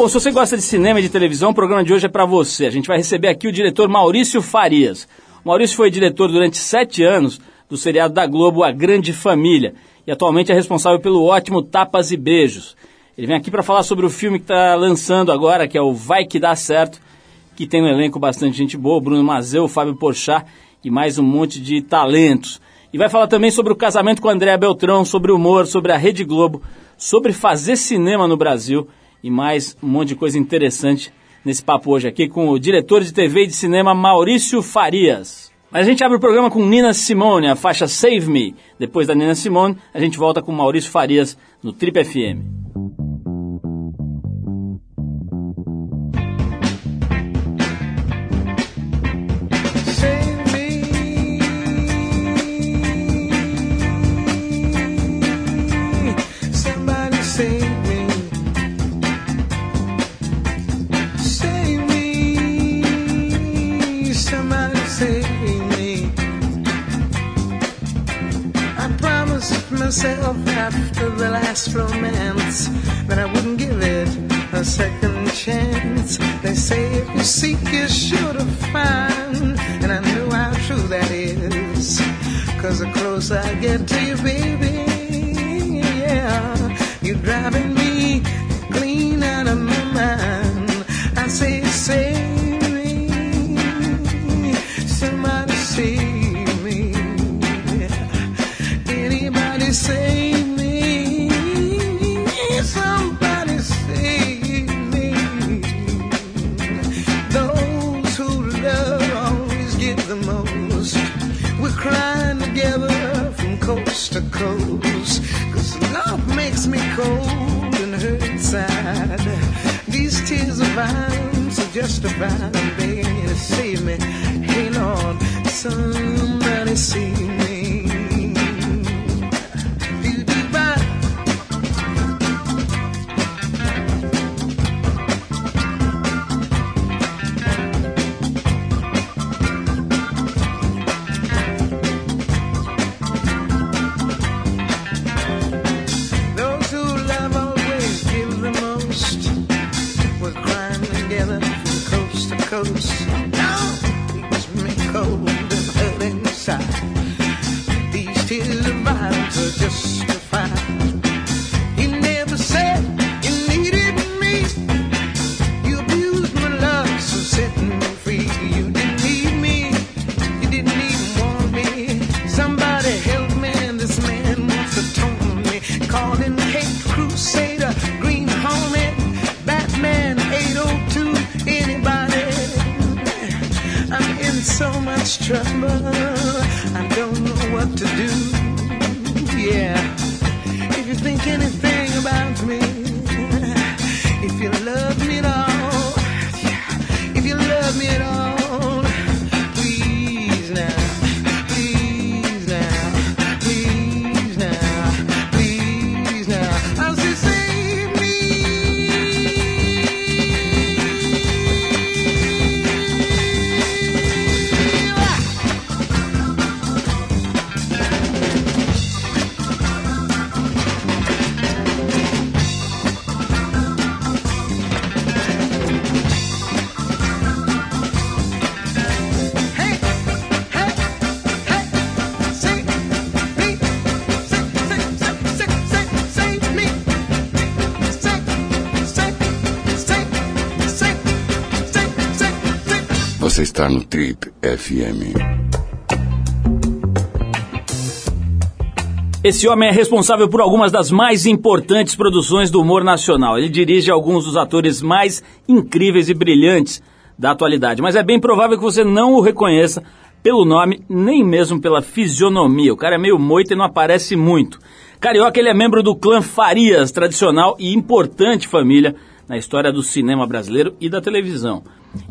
Bom, se você gosta de cinema e de televisão, o programa de hoje é para você. A gente vai receber aqui o diretor Maurício Farias. O Maurício foi diretor durante sete anos do seriado da Globo A Grande Família e atualmente é responsável pelo ótimo Tapas e Beijos. Ele vem aqui para falar sobre o filme que está lançando agora, que é o Vai Que Dá Certo, que tem um elenco bastante gente boa, Bruno Mazeu, Fábio Porchat e mais um monte de talentos. E vai falar também sobre o casamento com Andréa Beltrão, sobre humor, sobre a Rede Globo, sobre fazer cinema no Brasil e mais um monte de coisa interessante nesse papo hoje aqui com o diretor de TV e de cinema Maurício Farias. Mas a gente abre o programa com Nina Simone, a faixa Save Me. Depois da Nina Simone, a gente volta com Maurício Farias no Trip FM. Coast. Cause love makes me cold and hurt inside. These tears of mine are justified. I'm begging you to save me. Hey Lord, somebody save me. Está no Trip FM. Esse homem é responsável por algumas das mais importantes produções do humor nacional. Ele dirige alguns dos atores mais incríveis e brilhantes da atualidade. Mas é bem provável que você não o reconheça pelo nome, nem mesmo pela fisionomia. O cara é meio moito e não aparece muito. Carioca, ele é membro do clã Farias, tradicional e importante família na história do cinema brasileiro e da televisão.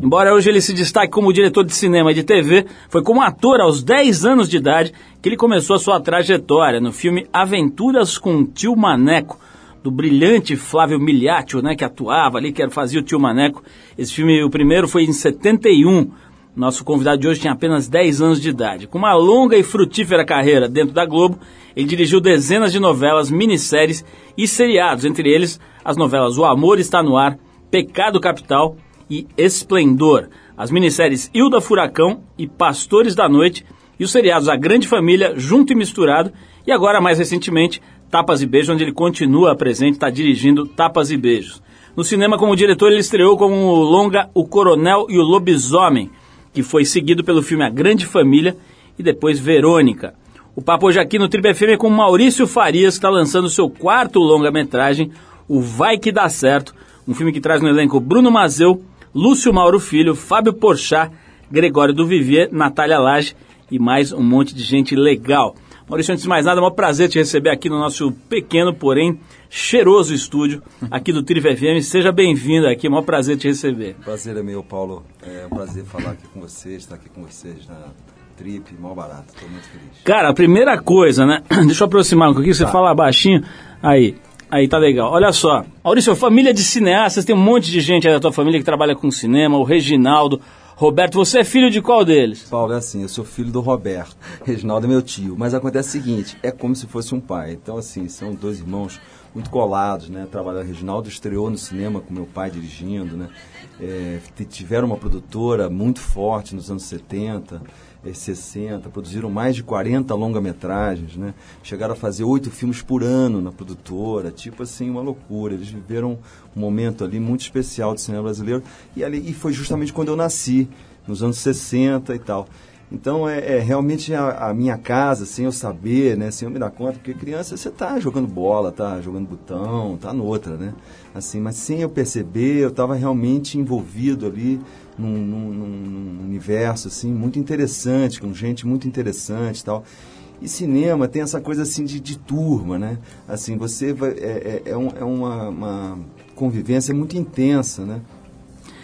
Embora hoje ele se destaque como diretor de cinema e de TV, foi como ator aos 10 anos de idade que ele começou a sua trajetória no filme Aventuras com o Tio Maneco, do brilhante Flávio Miliaccio, né, que atuava ali, que fazia o Tio Maneco. Esse filme, o primeiro, foi em 71. Nosso convidado de hoje tinha apenas 10 anos de idade. Com uma longa e frutífera carreira dentro da Globo, ele dirigiu dezenas de novelas, minisséries e seriados, entre eles as novelas O Amor Está No Ar, Pecado Capital e Esplendor. As minisséries Hilda Furacão e Pastores da Noite e os seriados A Grande Família, Junto e Misturado e agora, mais recentemente, Tapas e Beijos, onde ele continua presente, está dirigindo Tapas e Beijos. No cinema, como diretor, ele estreou com o longa O Coronel e o Lobisomem, que foi seguido pelo filme A Grande Família e depois Verônica. O papo hoje aqui no Triple FM é com Maurício Farias, que está lançando seu quarto longa-metragem, O Vai Que Dá Certo, um filme que traz no elenco Bruno Mazeu, Lúcio Mauro Filho, Fábio Porchat, Gregório do Vivier, Natália Lage e mais um monte de gente legal. Maurício, antes de mais nada, é um prazer te receber aqui no nosso pequeno, porém cheiroso estúdio aqui do Triv FM. Seja bem-vindo aqui, é um prazer te receber. Prazer é meu, Paulo. É um prazer falar aqui com vocês, estar aqui com vocês na Trip, mal barato. Estou muito feliz. Cara, a primeira coisa, né? Deixa eu aproximar um pouquinho, você Tá. fala baixinho. Aí, aí tá legal. Olha só, Maurício, família de cineastas, tem um monte de gente aí da tua família que trabalha com cinema, o Reginaldo, Roberto, você é filho de qual deles? Paulo, é assim, eu sou filho do Roberto. Reginaldo é meu tio. Mas acontece o seguinte, é como se fosse um pai. Então, assim, são dois irmãos muito colados, né? Trabalharam, Reginaldo estreou no cinema com meu pai dirigindo, né? É, tiveram uma produtora muito forte nos anos 70, eh, 60, produziram mais de 40 longa-metragens, né? Chegaram a fazer oito filmes por ano na produtora, tipo assim, uma loucura. Eles viveram um momento ali muito especial do cinema brasileiro e, ali, e foi justamente quando eu nasci, nos anos 60 e tal. Então é, é realmente a, a minha casa, sem eu saber, né, sem eu me dar conta, porque criança você tá jogando bola, tá jogando botão, tá noutra, né? Assim, mas sem eu perceber, eu estava realmente envolvido ali num, num- num universo assim muito interessante, com gente muito interessante e tal. E cinema tem essa coisa assim de, de turma, né? Assim, você vai, é, é, é um- é uma, uma convivência muito intensa, né?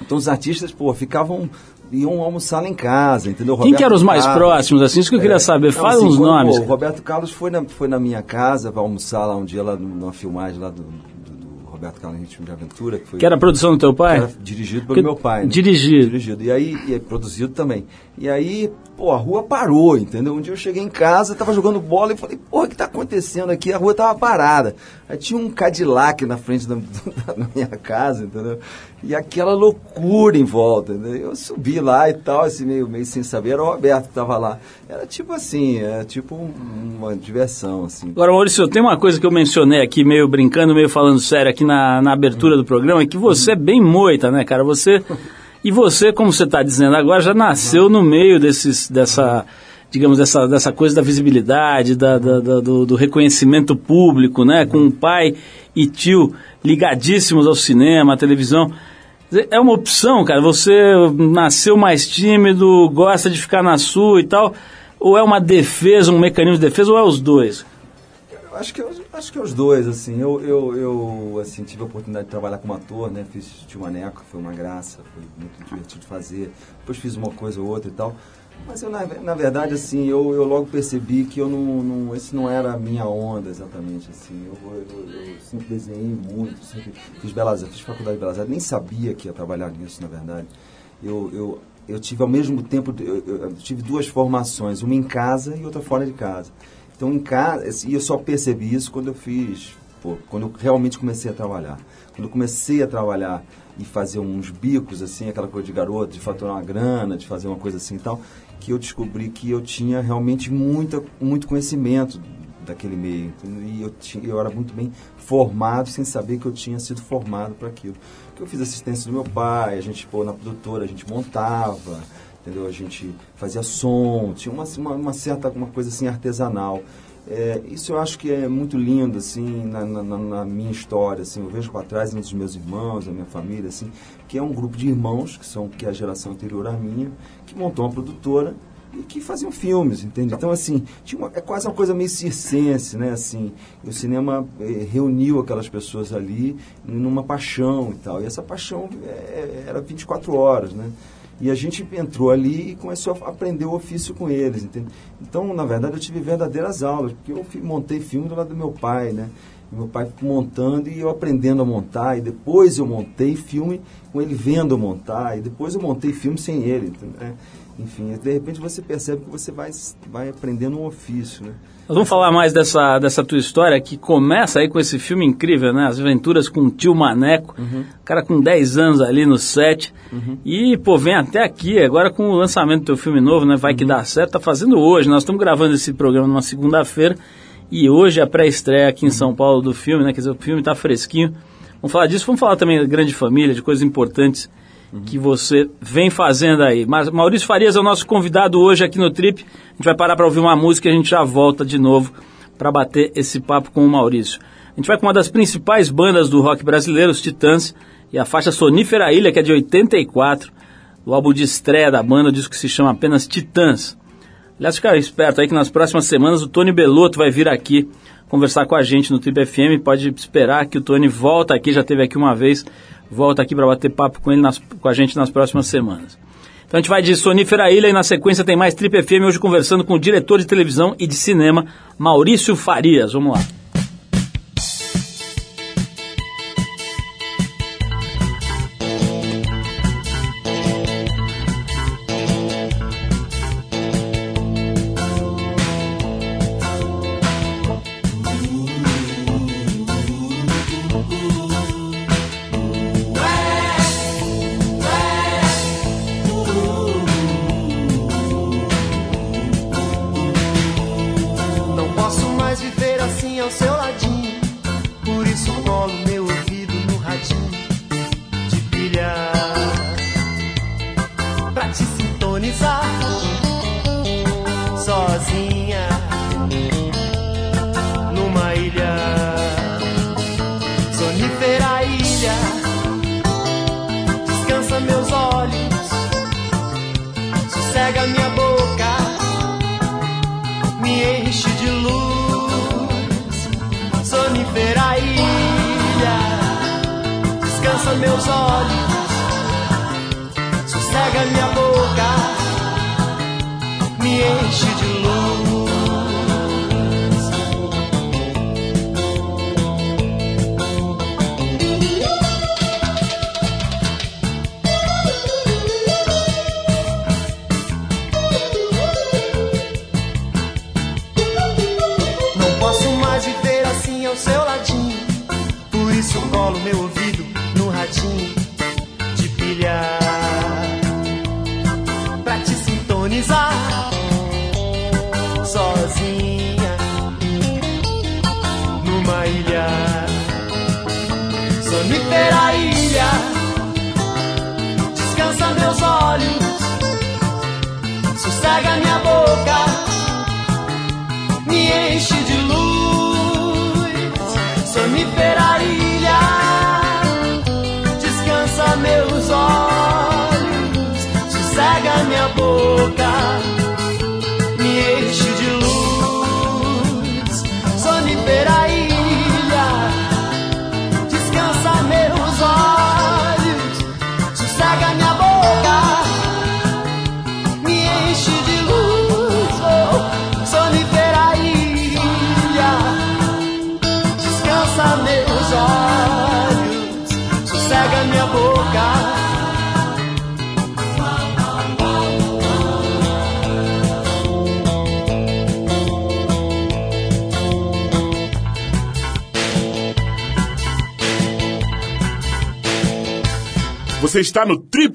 Então os artistas, pô, ficavam iam almoçar lá em casa, entendeu? Quem que eram os mais Carlos. próximos, assim? Isso que eu queria É, saber. não, Fala assim, uns quando, nomes. pô, o Roberto Carlos foi na, foi na minha casa para almoçar lá um dia, lá numa filmagem lá do Roberto Carlos Ritmo de Aventura. Que, foi, Que era a produção do teu pai? era dirigido pelo Que- meu pai. Né? Dirigido. Dirigido. E aí, e aí produzido também. E aí, pô, a rua parou, entendeu? Um dia eu cheguei em casa, tava jogando bola e falei, porra, o que tá acontecendo aqui? A rua tava parada. Aí tinha um Cadillac na frente da, da minha casa, entendeu? E aquela loucura em volta, entendeu? Eu subi lá e tal, assim, meio, meio sem saber, era o Roberto que tava lá. Era tipo assim, era tipo um- uma diversão, assim. Agora, Maurício, tem uma coisa que eu mencionei aqui, meio brincando, meio falando sério aqui na, na abertura do programa, é que você é bem moita, né, cara? Você. E você, como você está dizendo agora, já nasceu no meio desses, dessa, digamos, dessa, dessa coisa da visibilidade, da, da- da- do, do reconhecimento público, né? Com pai e tio ligadíssimos ao cinema, à televisão. É uma opção, cara. Você nasceu mais tímido, gosta de ficar na sua e tal. Ou é uma defesa, um mecanismo de defesa, ou é os dois? Acho que, eu, acho que é os dois, assim. Eu, eu, eu assim, tive a oportunidade de trabalhar como ator, né? Fiz Tio Maneco, foi uma graça, foi muito divertido fazer. Depois fiz uma coisa ou outra e tal. Mas eu, na, na verdade, assim, eu, eu logo percebi que eu não, não, esse não era a minha onda exatamente, assim. Eu, eu, eu sempre desenhei muito, sempre fiz belas fiz faculdade de belas artes, nem sabia que ia trabalhar nisso, na verdade. Eu, eu, eu tive ao mesmo tempo, eu- eu tive duas formações, uma em casa e outra fora de casa. Então, em casa, e eu só percebi isso quando eu fiz, pô, quando eu realmente comecei a trabalhar. Quando eu comecei a trabalhar e fazer uns bicos, assim, aquela coisa de garoto, de faturar uma grana, de fazer uma coisa assim e tal, que eu descobri que eu tinha realmente muita, muito conhecimento daquele meio. E eu, tinha, eu era muito bem formado, sem saber que eu tinha sido formado para aquilo. Porque eu fiz assistência do meu pai, a gente, pô, na produtora, a gente montava, entendeu? A gente fazia som, tinha uma, uma, uma certa uma coisa assim artesanal. É, isso eu acho que é muito lindo assim na, na, na- minha história assim eu vejo para trás um dos meus irmãos da minha família assim que é um grupo de irmãos que são que é a geração anterior à minha que montou uma produtora e que faziam filmes, entende? Então, assim, tinha uma- é quase uma coisa meio circense, né? Assim, o cinema eh, reuniu aquelas pessoas ali numa paixão e tal. E essa paixão eh, era 24 horas, né? E a gente entrou ali e começou a aprender o ofício com eles, entende? Então, na verdade, eu tive verdadeiras aulas, porque eu montei filme do lado do meu pai, né? Meu pai montando e eu aprendendo a montar. E depois eu montei filme com ele vendo eu montar. E depois eu montei filme sem ele. né? Enfim, de repente você percebe que você vai, vai aprendendo um ofício, né? Nós vamos falar mais dessa, dessa tua história que começa aí com esse filme incrível, né? As aventuras com o tio Maneco, cara com 10 anos ali no set. E, pô, vem até aqui, agora com o lançamento do teu filme novo, né? Vai que dá certo, tá fazendo hoje. Nós estamos gravando esse programa numa segunda-feira e hoje é a pré-estreia aqui em São Paulo do filme, né? Quer dizer, o filme tá fresquinho. Vamos falar disso, vamos falar também da grande família, de coisas importantes que você vem fazendo aí. Mas Maurício Farias é o nosso convidado hoje aqui no Trip. A gente vai parar para ouvir uma música e a gente já volta de novo para bater esse papo com o Maurício. A gente vai com uma das principais bandas do rock brasileiro, os Titãs, e a faixa Sonífera Ilha, que é de 84, o álbum de estreia da banda, o disco que se chama apenas Titãs. Aliás, fica esperto aí que nas próximas semanas o Tony Belotto vai vir aqui conversar com a gente no Trip FM. Pode esperar que o Tony volta aqui, já teve aqui uma vez, volta aqui para bater papo com ele nas- com a gente nas próximas semanas. Então a gente vai de Sonífera Ilha e na sequência tem mais Trip FM hoje conversando com o diretor de televisão e de cinema, Maurício Farias. Vamos lá.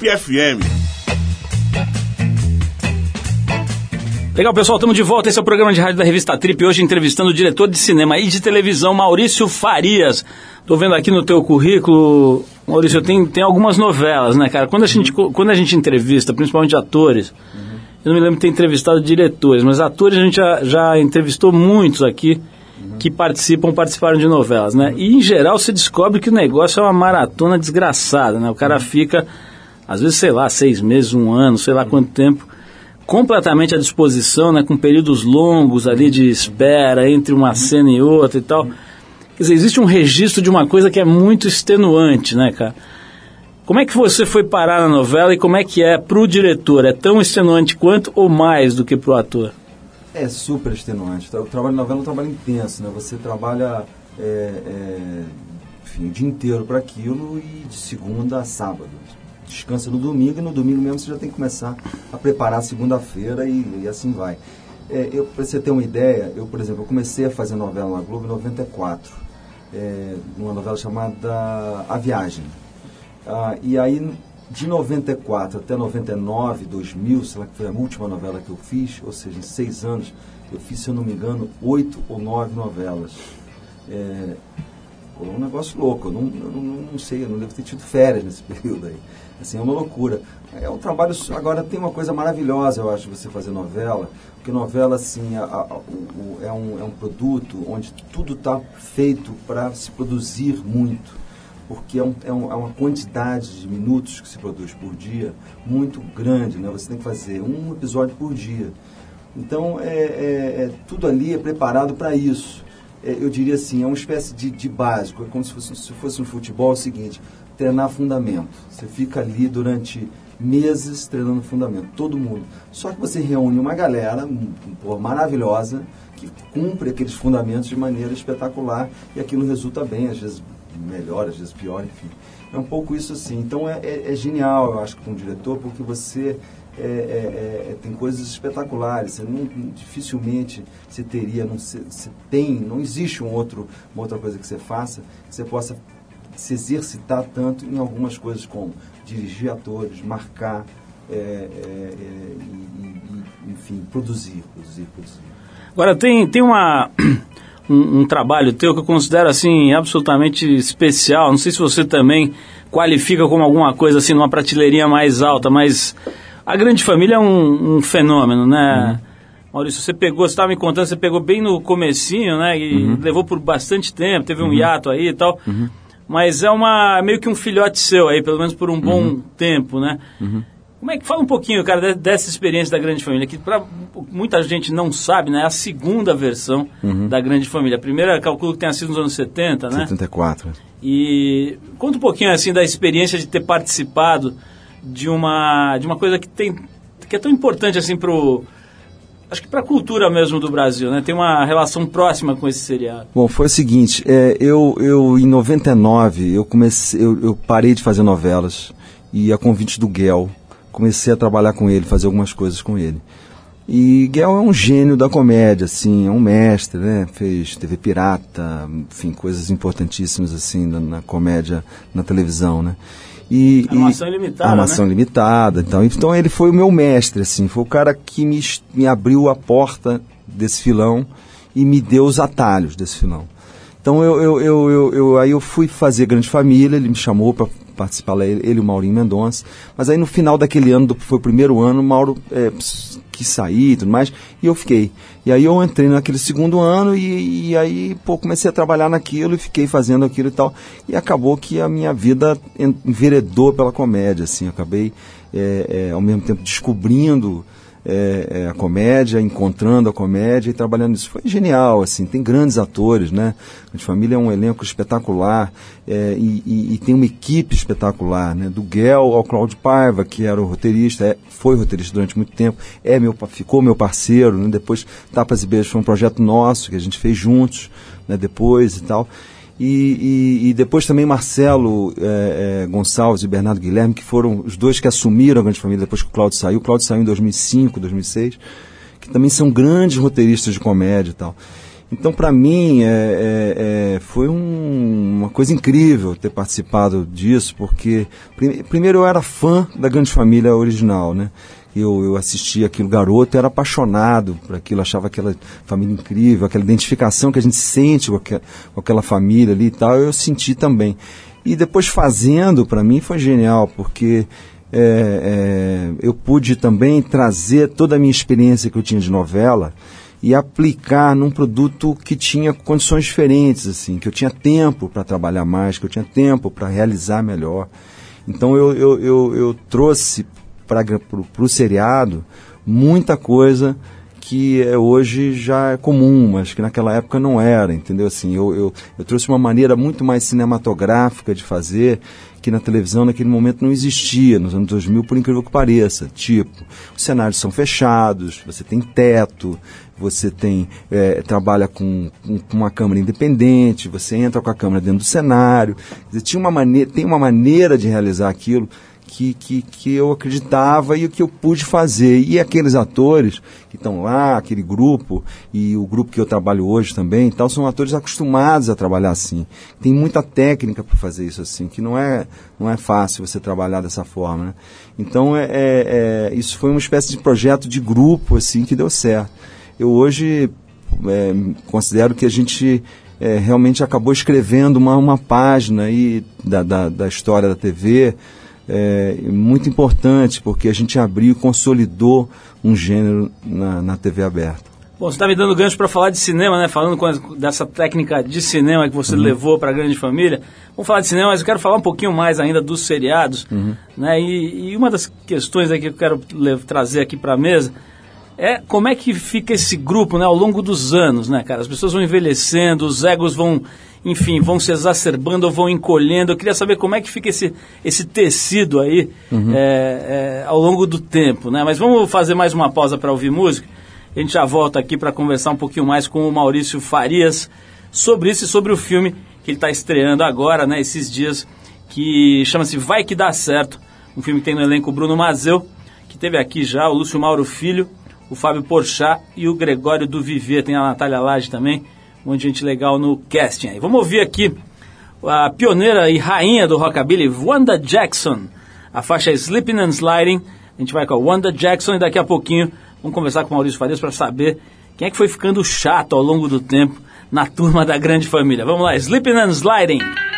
Trip FM. Legal, pessoal, estamos de volta. Esse é o programa de rádio da revista Trip. Hoje entrevistando o diretor de cinema e de televisão, Maurício Farias. Tô vendo aqui no teu currículo, Maurício, tem, tem algumas novelas, né, cara? Quando a gente, quando a gente entrevista, principalmente atores, eu não me lembro de ter entrevistado diretores, mas atores a gente já, já entrevistou muitos aqui que participam, participaram de novelas, né? E em geral você descobre que o negócio é uma maratona desgraçada, né? O cara fica, às vezes, sei lá, seis meses, um ano, sei lá quanto tempo, completamente à disposição, né? Com períodos longos ali de espera entre uma cena e outra e tal. Quer dizer, existe um registro de uma coisa que é muito extenuante, né, cara? Como é que você foi parar na novela e como é que é pro diretor? É tão extenuante quanto ou mais do que pro ator? É super extenuante. O trabalho de novela é um trabalho intenso, né? Você trabalha é, é, enfim, o dia inteiro para aquilo e de segunda a sábado. Descansa no domingo e no domingo mesmo você já tem que começar a preparar segunda-feira e, e assim vai. É, eu, para você ter uma ideia, eu, por exemplo, eu comecei a fazer novela na Globo em 94, é, uma novela chamada A Viagem. Ah, e aí, de 94 até 99, 2000, sei lá que foi a última novela que eu fiz, ou seja, em seis anos, eu fiz, se eu não me engano, oito ou nove novelas. É, foi um negócio louco, eu não, eu não, não sei, eu não devo ter tido férias nesse período aí. Assim, é uma loucura. É um trabalho, agora tem uma coisa maravilhosa, eu acho, você fazer novela, porque novela, assim, a, a, o, é, um, é um produto onde tudo está feito para se produzir muito porque é, é, um, é, uma quantidade de minutos que se produz por dia muito grande, né? Você tem que fazer um episódio por dia. Então, é, é, é tudo ali é preparado para isso. É, eu diria assim, é uma espécie de, de básico, é como se fosse, se fosse um futebol, é o seguinte, treinar fundamento. Você fica ali durante meses treinando fundamento, todo mundo. Só que você reúne uma galera pô, maravilhosa que cumpre aqueles fundamentos de maneira espetacular e aquilo resulta bem, às vezes melhor, às vezes pior, enfim. É um pouco isso assim. Então é, é, é genial, eu acho, como diretor, porque você é, é, é, tem coisas espetaculares. Você não, dificilmente você teria, não se, se, tem, não existe um outro, uma outra coisa que você faça que você possa se exercitar tanto em algumas coisas como dirigir atores, marcar, é, é, e, e, enfim, produzir, produzir, produzir. Agora tem, tem uma um, um, trabalho teu que eu considero assim absolutamente especial. Não sei se você também qualifica como alguma coisa assim numa prateleirinha mais alta, mas a grande família é um, um fenômeno, né? Uhum. Maurício, você pegou, você estava me contando, você pegou bem no comecinho, né? E uhum. levou por bastante tempo, teve um uhum. hiato aí e tal. Uhum. Mas é uma meio que um filhote seu aí, pelo menos por um bom uhum. tempo, né? Uhum. Como é que fala um pouquinho, cara, dessa experiência da Grande Família, que para muita gente não sabe, né? É a segunda versão uhum. da Grande Família. A primeira, calculo que tenha sido nos anos 70, né? 74. E conta um pouquinho assim da experiência de ter participado de uma de uma coisa que tem que é tão importante assim pro acho que para a cultura mesmo do Brasil, né? Tem uma relação próxima com esse seriado. Bom, foi o seguinte, é, eu, eu em 99 eu comecei, eu, eu parei de fazer novelas e a convite do Guel comecei a trabalhar com ele, fazer algumas coisas com ele. E Guel é um gênio da comédia, assim, é um mestre, né? Fez TV Pirata, enfim, coisas importantíssimas, assim, na, na comédia, na televisão, né? E, Armação e, ilimitada, Armação né? limitada. Então, então ele foi o meu mestre, assim, foi o cara que me, me abriu a porta desse filão e me deu os atalhos desse filão. Então eu, eu, eu, eu, eu aí eu fui fazer Grande Família, ele me chamou para participar lá, ele, e o Maurinho Mendonça. Mas aí no final daquele ano, foi o primeiro ano, o Mauro é, quis sair e tudo mais, e eu fiquei. E aí eu entrei naquele segundo ano e, e, aí, pô, comecei a trabalhar naquilo e fiquei fazendo aquilo e tal. E acabou que a minha vida enveredou pela comédia, assim. Eu acabei, é, é, ao mesmo tempo, descobrindo é, é, a comédia, encontrando a comédia e trabalhando nisso. Foi genial, assim, tem grandes atores, né? A família é um elenco espetacular é, e, e, e, tem uma equipe espetacular, né? Do Guel ao Claudio Paiva, que era o roteirista, é, foi roteirista durante muito tempo, é meu, ficou meu parceiro, né? Depois Tapas e Beijos foi um projeto nosso que a gente fez juntos, né? Depois e tal. E, e, e, depois também Marcelo é, é, Gonçalves e Bernardo Guilherme, que foram os dois que assumiram a Grande Família depois que o Cláudio saiu. O Cláudio saiu em 2005, 2006, que também são grandes roteiristas de comédia e tal. Então, para mim, é, é, é, foi um, uma coisa incrível ter participado disso, porque, primeiro, eu era fã da Grande Família original, né? Eu, eu assistia aquilo garoto, era apaixonado por aquilo, achava aquela família incrível, aquela identificação que a gente sente com, com aquela família ali e tal, eu senti também. E depois fazendo, para mim foi genial, porque é, é, eu pude também trazer toda a minha experiência que eu tinha de novela e aplicar num produto que tinha condições diferentes, assim, que eu tinha tempo para trabalhar mais, que eu tinha tempo para realizar melhor. Então eu, eu, eu, eu trouxe para o seriado muita coisa que é, hoje já é comum, mas que naquela época não era, entendeu? Assim, eu, eu, eu trouxe uma maneira muito mais cinematográfica de fazer, que na televisão naquele momento não existia, nos anos 2000, por incrível que pareça. Tipo, os cenários são fechados, você tem teto, você tem é, trabalha com, com, uma câmera independente, você entra com a câmera dentro do cenário. Dizer, tinha uma maneira, tem uma maneira de realizar aquilo que, que, que eu acreditava e o que eu pude fazer. E aqueles atores que estão lá, aquele grupo, e o grupo que eu trabalho hoje também, e tal, são atores acostumados a trabalhar assim. Tem muita técnica para fazer isso assim, que não é, não é fácil você trabalhar dessa forma. Né? Então, é, é, é, isso foi uma espécie de projeto de grupo assim que deu certo. Eu hoje é, considero que a gente é, realmente acabou escrevendo uma, uma página aí da, da, da história da TV, é, muito importante, porque a gente abriu e consolidou um gênero na, na TV aberta. Bom, você está me dando gancho para falar de cinema, né? Falando com dessa técnica de cinema que você levou para a grande família. Vamos falar de cinema, mas eu quero falar um pouquinho mais ainda dos seriados. Né? E, e uma das questões aí que eu quero trazer aqui para a mesa é como é que fica esse grupo né, ao longo dos anos, né, cara? As pessoas vão envelhecendo, os egos vão, enfim, vão se exacerbando ou vão encolhendo. Eu queria saber como é que fica esse, esse tecido aí é, é, ao longo do tempo, né? Mas vamos fazer mais uma pausa para ouvir música. A gente já volta aqui para conversar um pouquinho mais com o Maurício Farias sobre isso e sobre o filme que ele está estreando agora, né, esses dias, que chama-se Vai Que Dá Certo. Um filme que tem no elenco o Bruno Mazeu, que teve aqui já o Lúcio Mauro Filho, o Fábio Porchat e o Gregório do Viver. Tem a Natália Lage também, um monte de gente legal no casting aí. Vamos ouvir aqui a pioneira e rainha do rockabilly, Wanda Jackson. A faixa é Sleeping and Sliding. A gente vai com a Wanda Jackson e daqui a pouquinho vamos conversar com o Maurício Farias para saber quem é que foi ficando chato ao longo do tempo na turma da grande família. Vamos lá, Sleeping and Sliding.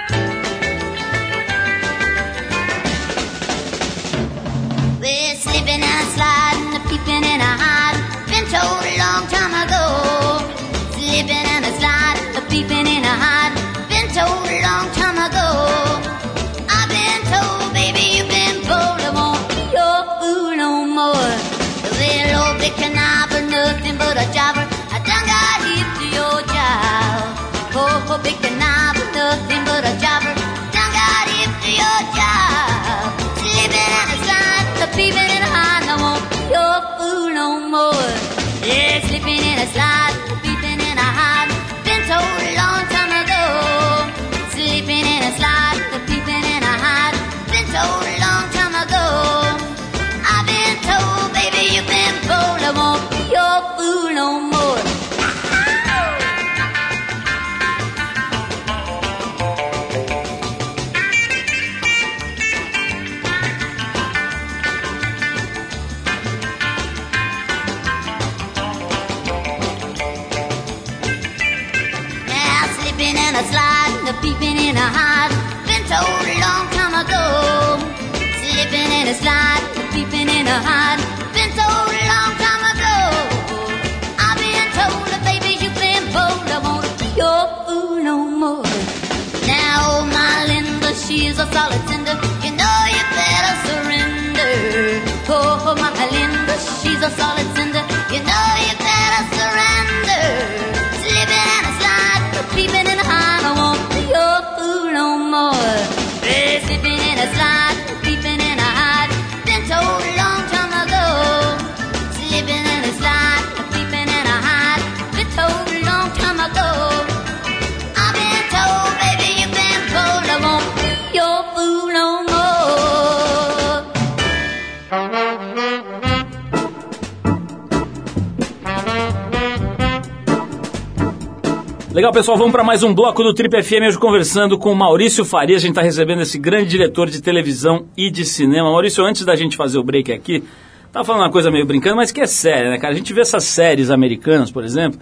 Legal, pessoal, vamos para mais um bloco do Trip FM, hoje conversando com Maurício Farias. A gente está recebendo esse grande diretor de televisão e de cinema. Maurício, antes da gente fazer o break aqui, tava falando uma coisa meio brincando, mas que é séria, né, cara? A gente vê essas séries americanas, por exemplo,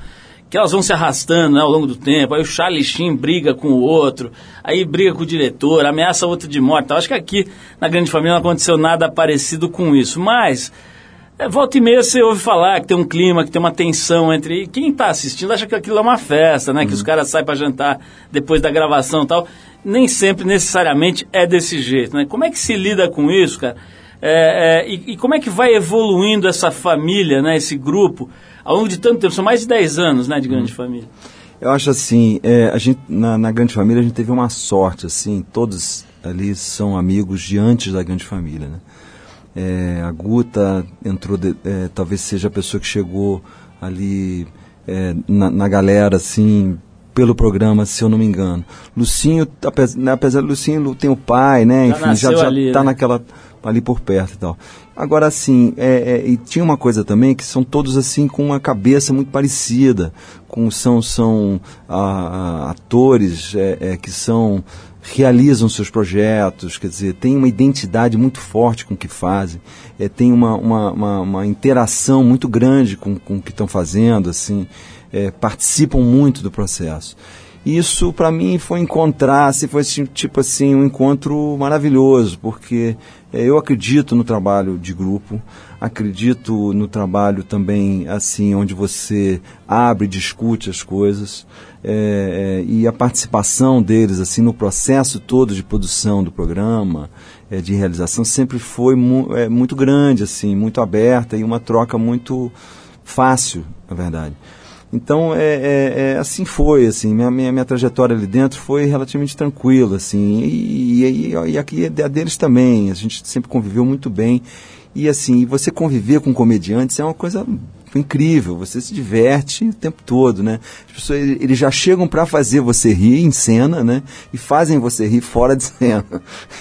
que elas vão se arrastando né, ao longo do tempo. Aí o Charlie Sheen briga com o outro, aí briga com o diretor, ameaça outro de morte. Então, acho que aqui na Grande Família não aconteceu nada parecido com isso. Mas é, volta e meia você ouve falar que tem um clima, que tem uma tensão entre. Quem está assistindo acha que aquilo é uma festa, né? Que os caras saem para jantar depois da gravação e tal. Nem sempre necessariamente é desse jeito, né? Como é que se lida com isso, cara? É, é, e, e como é que vai evoluindo essa família, né? Esse grupo, ao longo de tanto tempo, são mais de 10 anos, né, de grande família. Eu acho assim, é, a gente, na, na grande família a gente teve uma sorte, assim, todos ali são amigos de antes da grande família, né? É, a Guta entrou, de- é, talvez seja a pessoa que chegou ali é, na, na galera, assim, pelo programa, se eu não me engano. Lucinho, apesar, né, apesar do Lucinho tem o pai, né? Já Enfim, já, nasceu já ali, tá né? naquela ali por perto e tal. Agora, assim, é, é, e tinha uma coisa também que são todos assim com uma cabeça muito parecida, com são são ah, ah, atores é, é, que são realizam seus projetos, quer dizer, tem uma identidade muito forte com o que fazem, é, tem uma, uma, uma, uma interação muito grande com, com o que estão fazendo, assim, é, participam muito do processo. Isso para mim foi encontrar, se foi assim, tipo assim um encontro maravilhoso, porque é, eu acredito no trabalho de grupo, acredito no trabalho também assim onde você abre, discute as coisas é, é, e a participação deles assim no processo todo de produção do programa, é, de realização sempre foi mu é, muito grande assim, muito aberta e uma troca muito fácil, na verdade. Então, é, é, é, assim foi, assim, minha, minha, minha trajetória ali dentro foi relativamente tranquila, assim, e, e, e aqui a deles também, a gente sempre conviveu muito bem, e assim, você conviver com comediantes é uma coisa incrível, você se diverte o tempo todo, né? As pessoas, eles já chegam para fazer você rir em cena, né? E fazem você rir fora de cena.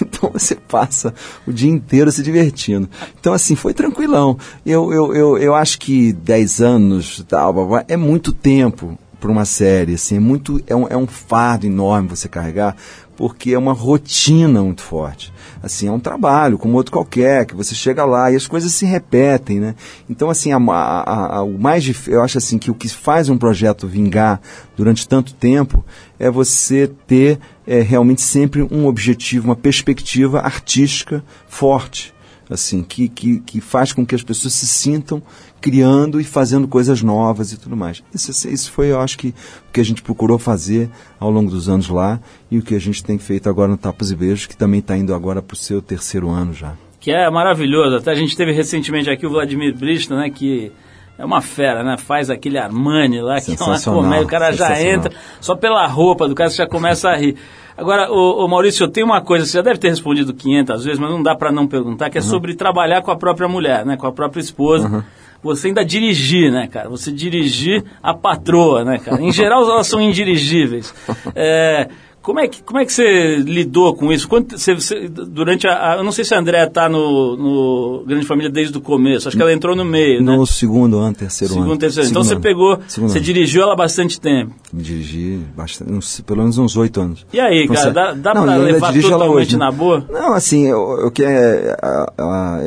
Então você passa o dia inteiro se divertindo. Então assim, foi tranquilão. Eu, eu, eu, eu acho que 10 anos tal, é muito tempo para uma série, assim, é muito é um, é um fardo enorme você carregar, porque é uma rotina muito forte. Assim, é um trabalho, como outro qualquer, que você chega lá e as coisas se repetem, né? Então, assim, a, a, a, o mais eu acho assim que o que faz um projeto vingar durante tanto tempo é você ter é, realmente sempre um objetivo, uma perspectiva artística forte assim, que, que, que faz com que as pessoas se sintam criando e fazendo coisas novas e tudo mais. Isso, isso foi, eu acho que, o que a gente procurou fazer ao longo dos anos lá e o que a gente tem feito agora no Tapas e Beijos, que também está indo agora para o seu terceiro ano já. Que é maravilhoso. Até a gente teve recentemente aqui o Vladimir Brista, né, que é uma fera, né? Faz aquele Armani lá, que é uma comédia. O cara já entra, só pela roupa do cara você já começa a rir. Agora, ô Maurício, eu tenho uma coisa, você já deve ter respondido 500 vezes, mas não dá pra não perguntar, que é sobre trabalhar com a própria mulher, né? Com a própria esposa. Você ainda dirigir, né, cara? Você dirigir a patroa, né, cara? Em geral, elas são indirigíveis. É, como, é que, como é que você lidou com isso? Quanto, você, você- durante a, a- Eu não sei se a Andréa tá no, no Grande Família desde o começo, acho que ela entrou no meio, né? No segundo ano, terceiro ano. Segundo, terceiro. Então Segundo você ano. pegou, Segundo você ano. dirigiu ela bastante tempo. Me dirigi bastante, uns- pelo menos uns oito anos. E aí, Então, cara, você- dá, dá Não, pra levar totalmente hoje, né? na boa? Não, assim, eu, eu, que é,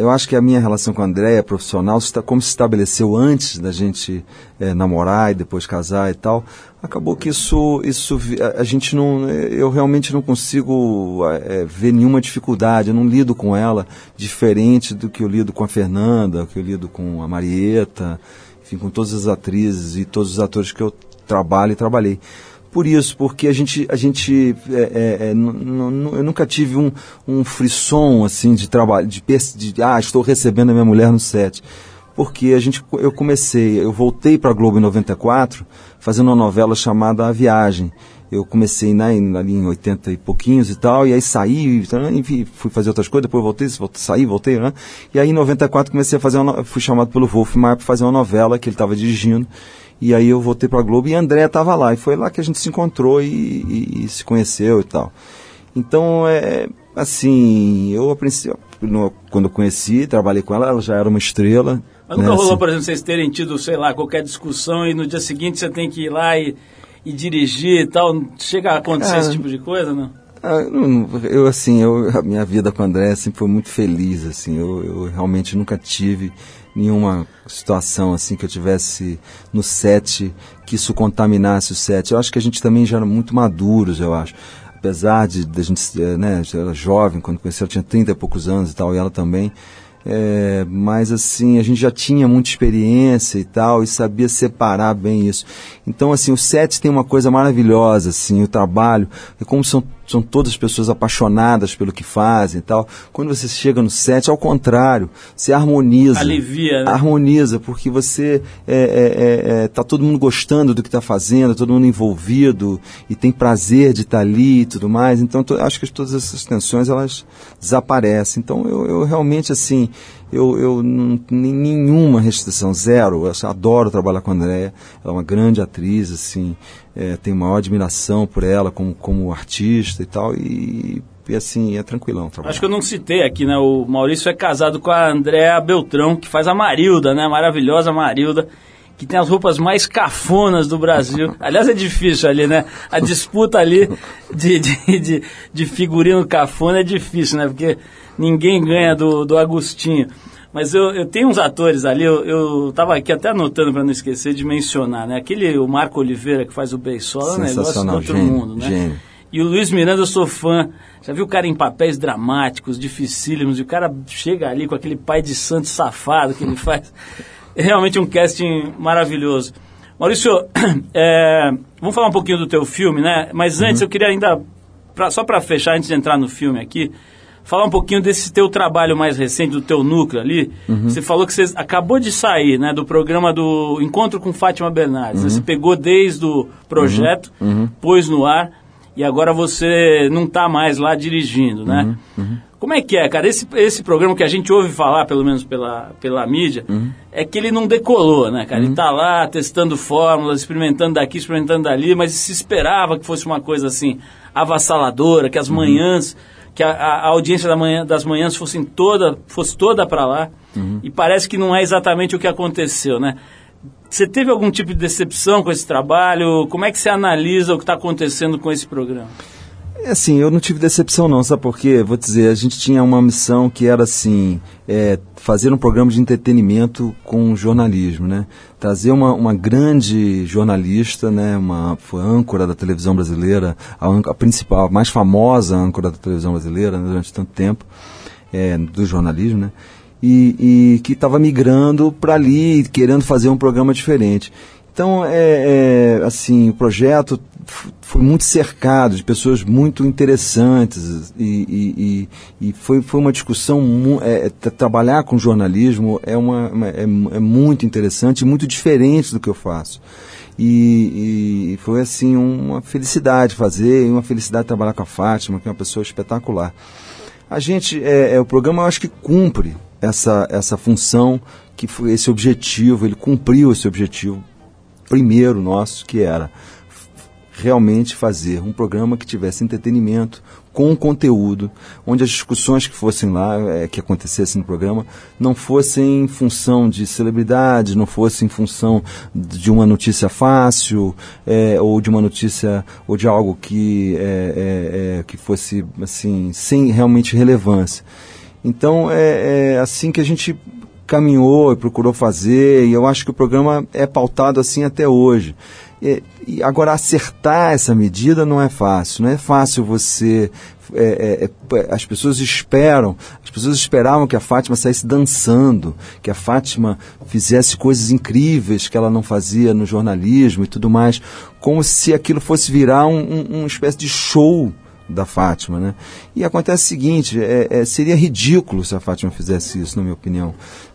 eu acho que a minha relação com a Andréia profissional, está, como se estabeleceu antes da gente eh, namorar e depois casar e tal, acabou que isso, isso a, a gente não, eu realmente não consigo eh, ver nenhuma dificuldade, eu não lido com ela diferente do que eu lido com a Fernanda, que eu lido com a Marieta, enfim, com todas as atrizes e todos os atores que eu trabalho e trabalhei por isso, porque a gente, a gente é, é, é, eu nunca tive um, um frisson assim de trabalho, de, de ah, estou recebendo a minha mulher no set. Porque a gente, eu comecei, eu voltei para a Globo em 94, fazendo uma novela chamada A Viagem. Eu comecei né, em- ali em 80 e pouquinhos e tal, e aí saí, enfim, fui fazer outras coisas, depois voltei, voltei saí, voltei, né? E aí em 94 comecei a fazer uma, fui chamado pelo Wolf Maia para fazer uma novela que ele estava dirigindo. E aí eu voltei para a Globo e a Andréa estava lá. E foi lá que a gente se encontrou e, e- e se conheceu e tal. Então, é, assim, eu a princípio, quando eu conheci, trabalhei com ela, ela já era uma estrela. Mas nunca né, rolou, assim. por exemplo, vocês terem tido, sei lá, qualquer discussão e no dia seguinte você tem que ir lá e, e dirigir e tal? Chega a acontecer Cara, esse tipo de coisa, não? Ah, não- eu assim, eu, a minha vida com a André sempre foi muito feliz, assim, eu, eu realmente nunca tive nenhuma situação assim que eu tivesse no set que isso contaminasse o set. Eu acho que a gente também já era muito maduros, eu acho. Apesar de, de a gente, eh, né, era jovem, quando conheci ela tinha 30 e poucos anos e tal, e ela também. É, mas assim, a gente já tinha muita experiência e tal, e sabia separar bem isso. Então, assim, o set tem uma coisa maravilhosa, assim, o trabalho, é como são são todas pessoas apaixonadas pelo que fazem e tal. Quando você chega no set, ao contrário, você harmoniza. Alivia, né? Harmoniza, porque você é, é, é, é, tá todo mundo gostando do que está fazendo, todo mundo envolvido e tem prazer de estar ali e tudo mais. Então, acho que todas essas tensões elas desaparecem. Então, eu, eu realmente assim, eu, eu não nenhuma restrição, zero. Eu adoro trabalhar com a Andréia. Ela é uma grande atriz, assim, é, tenho maior admiração por ela como, como artista e tal. E, e, assim, é tranquilão trabalhar. Acho que eu não citei aqui, né? O Maurício é casado com a Andréa Beltrão, que faz a Marilda, né? Maravilhosa Marilda, que tem as roupas mais cafonas do Brasil. Aliás, é difícil ali, né? A disputa ali de, de, de, de figurino cafona é difícil, né? Porque ninguém ganha do, do Agostinho. Mas eu, eu tenho uns atores ali, eu, eu tava aqui até anotando para não esquecer de mencionar, né? Aquele, o Marco Oliveira, que faz o Beisola, é um negócio do Sensacional, outro gênio, mundo, né? gênio. E o Luiz Miranda eu sou fã. Já viu o cara em papéis dramáticos, dificílimos, e o cara chega ali com aquele pai de santo safado que ele faz. É realmente um casting maravilhoso. Maurício, é, vamos falar um pouquinho do teu filme, né? Mas antes eu queria ainda, pra- só para fechar, antes de entrar no filme aqui, falar um pouquinho desse teu trabalho mais recente, do teu núcleo ali. Você falou que você acabou de sair né, do programa do Encontro com Fátima Bernardes. né? Você pegou desde o projeto, pôs no ar, e agora você não está mais lá dirigindo, né? Como é que é, cara? Esse, esse programa que a gente ouve falar, pelo menos pela, pela mídia, é que ele não decolou, né, cara? Ele tá lá testando fórmulas, experimentando daqui, experimentando dali, mas se esperava que fosse uma coisa assim avassaladora, que as manhãs, que a, a- a audiência da manhã, das manhãs fosse toda, fosse toda para lá. E parece que não é exatamente o que aconteceu, né? Você teve algum tipo de decepção com esse trabalho? Como é que você analisa o que está acontecendo com esse programa? É assim, eu não tive decepção não, sabe por quê? Vou dizer, a gente tinha uma missão que era assim, é, fazer um programa de entretenimento com jornalismo, né? Trazer uma, uma grande jornalista, né? Uma, foi âncora da televisão brasileira, a, a principal, a mais famosa âncora da televisão brasileira né, durante tanto tempo, é, do jornalismo, né? E, e que estava migrando para ali, querendo fazer um programa diferente. Então, é, é, assim, o projeto foi muito cercado de pessoas muito interessantes e, e- e- foi, foi uma discussão, é, é, tra- trabalhar com jornalismo é, uma, é, é muito interessante e muito diferente do que eu faço. E, e foi, assim, uma felicidade fazer e uma felicidade trabalhar com a Fátima, que é uma pessoa espetacular. A gente, é, é, o programa eu acho que cumpre essa, essa função, que foi esse objetivo, ele cumpriu esse objetivo primeiro nosso, que era realmente fazer um programa que tivesse entretenimento com conteúdo, onde as discussões que fossem lá, eh, que acontecessem no programa, não fossem em função de celebridade, não fossem em função de uma notícia fácil, eh, ou de uma notícia, ou de algo que, eh, que fosse, assim, sem realmente relevância. Então, é, é assim que a gente caminhou e procurou fazer, e eu acho que o programa é pautado assim até hoje. E, e agora, acertar essa medida não é fácil, não é fácil você. é, é, é, as pessoas esperam, as pessoas esperavam que a Fátima saísse dançando, que a Fátima fizesse coisas incríveis que ela não fazia no jornalismo e tudo mais, como se aquilo fosse virar um, um, uma espécie de show da Fátima, né? E acontece o seguinte, é, é, seria ridículo se a Fátima fizesse isso, na minha opinião,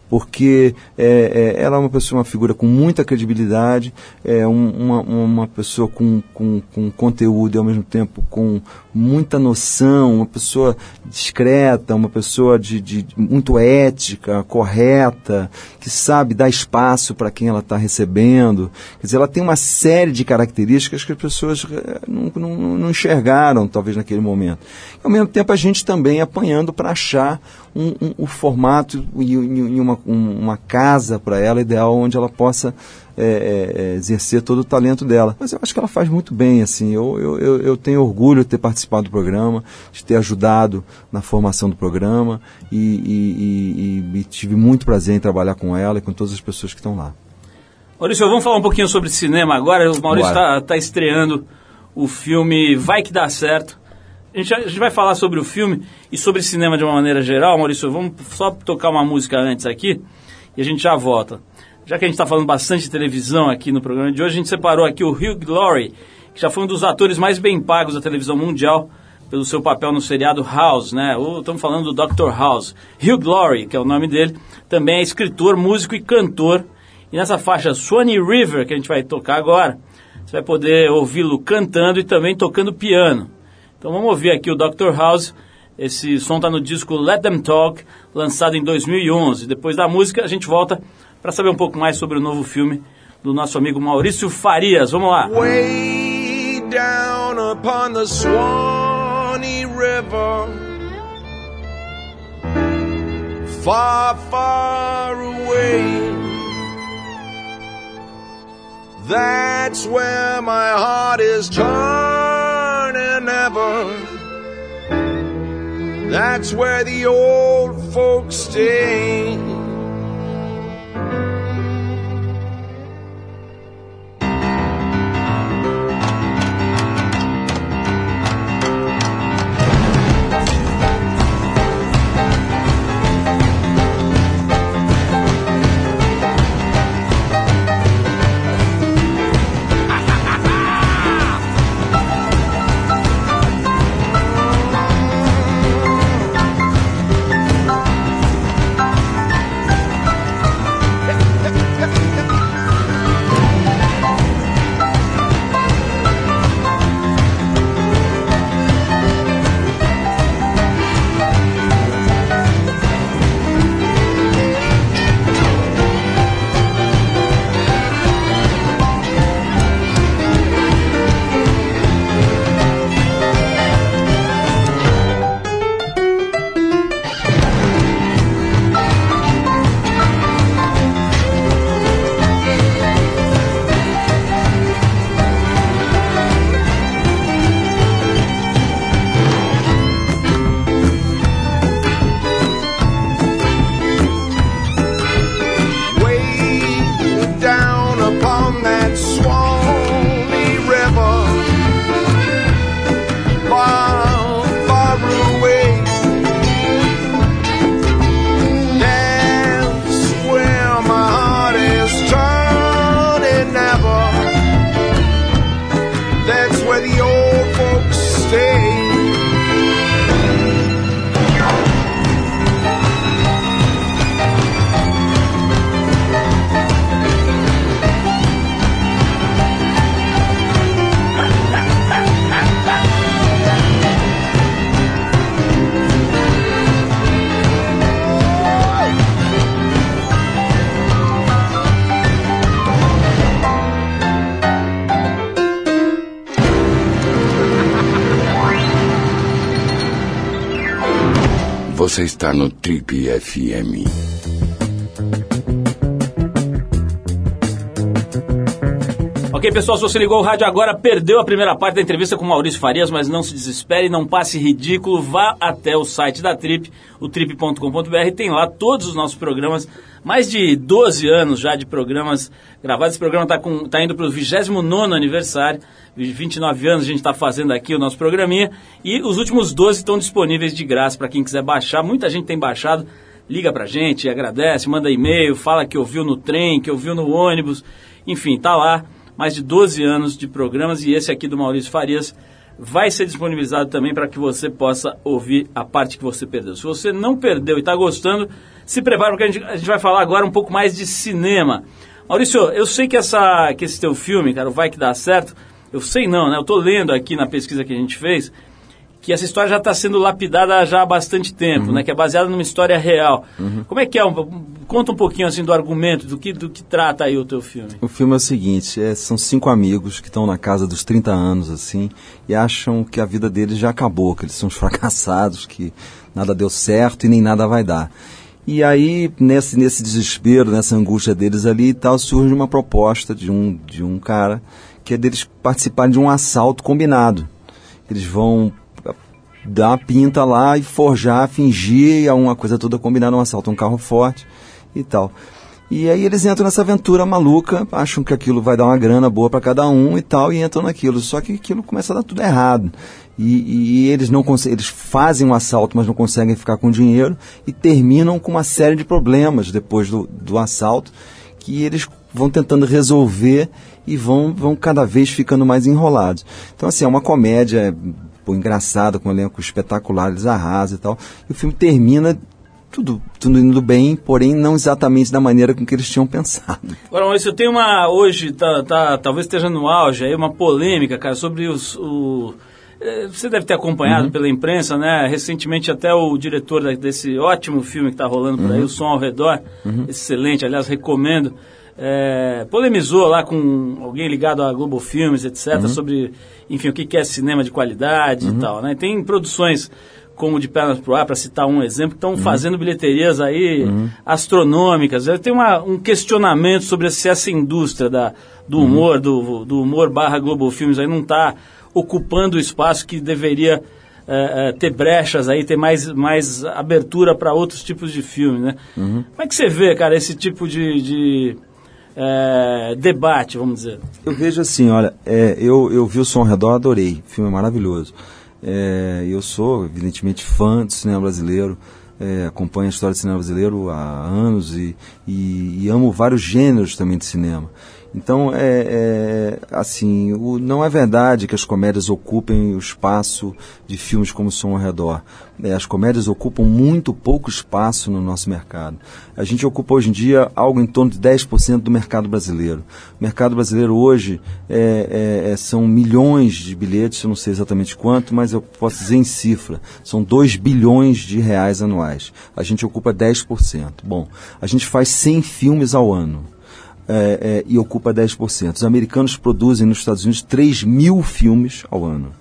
porque é, é, ela é uma pessoa, uma figura com muita credibilidade, é um- uma, uma pessoa com, com, com conteúdo e ao mesmo tempo com muita noção, uma pessoa discreta, uma pessoa de, de muito ética, correta, que sabe dar espaço para quem ela está recebendo. Quer dizer, ela tem uma série de características que as pessoas eh, não, não, não enxergaram, talvez, naquele momento. E, ao mesmo tempo, a gente também apanhando para achar um, um, o formato e, e uma, um- uma casa para ela ideal onde ela possa é, é, é, exercer todo o talento dela. Mas eu acho que ela faz muito bem, assim. Eu, eu, eu, tenho orgulho de ter participado do programa, de ter ajudado na formação do programa e, e- e- e- tive muito prazer em trabalhar com ela e com todas as pessoas que estão lá. Maurício, vamos falar um pouquinho sobre cinema agora. O Maurício está estreando o filme Vai Que Dá Certo. A gente, a gente vai falar sobre o filme e sobre cinema de uma maneira geral. Maurício, vamos só tocar uma música antes aqui e a gente já volta. Já que a gente está falando bastante de televisão aqui no programa de hoje, a gente separou aqui o Hugh Laurie, que já foi um dos atores mais bem pagos da televisão mundial, pelo seu papel no seriado House, né? O- Estamos falando do Dr. House. Hugh Glory, que é o nome dele, também é escritor, músico e cantor. E nessa faixa Swanee River, que a gente vai tocar agora, você vai poder ouvi-lo cantando e também tocando piano. Então vamos ouvir aqui o Dr. House. Esse som está no disco Let Them Talk, lançado em 2011. Depois da música, a gente volta para saber um pouco mais sobre o novo filme do nosso amigo Maurício Farias. Vamos lá. way down upon the Swanee River. Far, far away. That's where my heart is turning That's where the old folks stay. Você está no Trip Ok, pessoal, se você ligou o rádio agora, perdeu a primeira parte da entrevista com Maurício Farias, mas não se desespere, não passe ridículo, vá até o site da Trip, o trip.com.br, tem lá todos os nossos programas, mais de 12 anos já de programas gravados, esse programa está tá indo para o 29º aniversário, 29 anos a gente está fazendo aqui o nosso programinha, e os últimos 12 estão disponíveis de graça para quem quiser baixar, muita gente tem baixado, liga pra gente, agradece, manda e-mail, fala que ouviu no trem, que ouviu no ônibus, enfim, tá lá, mais de 12 anos de programas e esse aqui do Maurício Farias vai ser disponibilizado também para que você possa ouvir a parte que você perdeu. Se você não perdeu e está gostando, se prepara porque a gente, a gente vai falar agora um pouco mais de cinema. Maurício, eu sei que, essa, que esse teu filme, cara, Vai Que Dá Certo, eu sei não, né? Eu tô lendo aqui na pesquisa que a gente fez que essa história já está sendo lapidada já há bastante tempo, né? Que é baseada numa história real. Como é que é? Um- conta um pouquinho assim do argumento, do que, do que trata aí o teu filme. O filme é o seguinte, é, são cinco amigos que estão na casa dos 30 anos, assim, e acham que a vida deles já acabou, que eles são os fracassados, que nada deu certo e nem nada vai dar. E aí, nesse, nesse desespero, nessa angústia deles ali e tal, surge uma proposta de um, de um cara, que é deles participarem de um assalto combinado. Eles vão dar uma pinta lá e forjar, fingir alguma coisa toda combinada, um assalto, um carro forte e tal. E aí eles entram nessa aventura maluca, acham que aquilo vai dar uma grana boa para cada um e tal, e entram naquilo. Só que aquilo começa a dar tudo errado. E, e- eles não eles fazem um assalto, mas não conseguem ficar com dinheiro e terminam com uma série de problemas depois do, do assalto que eles vão tentando resolver e vão, vão cada vez ficando mais enrolados. Então, assim, é uma comédia pô, engraçada, com um elenco espetacular, eles arrasam e tal. E o filme termina tudo, tudo indo bem, porém não exatamente da maneira com que eles tinham pensado. Agora, Maurício, eu tenho uma. Hoje, tá, tá, talvez esteja no auge aí, uma polêmica, cara, sobre os. O, eh, você deve ter acompanhado pela imprensa, né? Recentemente até o diretor desse ótimo filme que está rolando por aí, O Som ao Redor, excelente, aliás, recomendo, eh, polemizou lá com alguém ligado à Globo Filmes, etc., sobre, enfim, o que é cinema de qualidade e tal, né? Tem produções como de Pernas pro Ar, para citar um exemplo, que estão fazendo bilheterias aí astronômicas. Eh, Tem uma, um questionamento sobre se essa indústria da, do humor, do, do humor barra Globo Filmes aí não está ocupando o espaço que deveria eh, eh, ter brechas aí, ter mais, mais abertura para outros tipos de filmes, né? Como é que você vê, cara, esse tipo de, de, eh, debate, vamos dizer? Eu vejo assim, olha, é, eu, eu vi o Som ao Redor, adorei, o filme é maravilhoso. É, eu sou, evidentemente, fã do cinema brasileiro, é, acompanho a história do cinema brasileiro há anos e, e, e amo vários gêneros também de cinema. Então, é, é, assim, o, não é verdade que as comédias ocupem o espaço de filmes como Som ao Redor. É, as comédias ocupam muito pouco espaço no nosso mercado. A gente ocupa hoje em dia algo em torno de 10% do mercado brasileiro. O mercado brasileiro hoje é, é, é, são milhões de bilhetes, eu não sei exatamente quanto, mas eu posso dizer em cifra. São 2 bilhões de reais anuais. A gente ocupa 10%. Bom, a gente faz 100 filmes ao ano é, é, e ocupa 10%. Os americanos produzem nos Estados Unidos 3 mil filmes ao ano.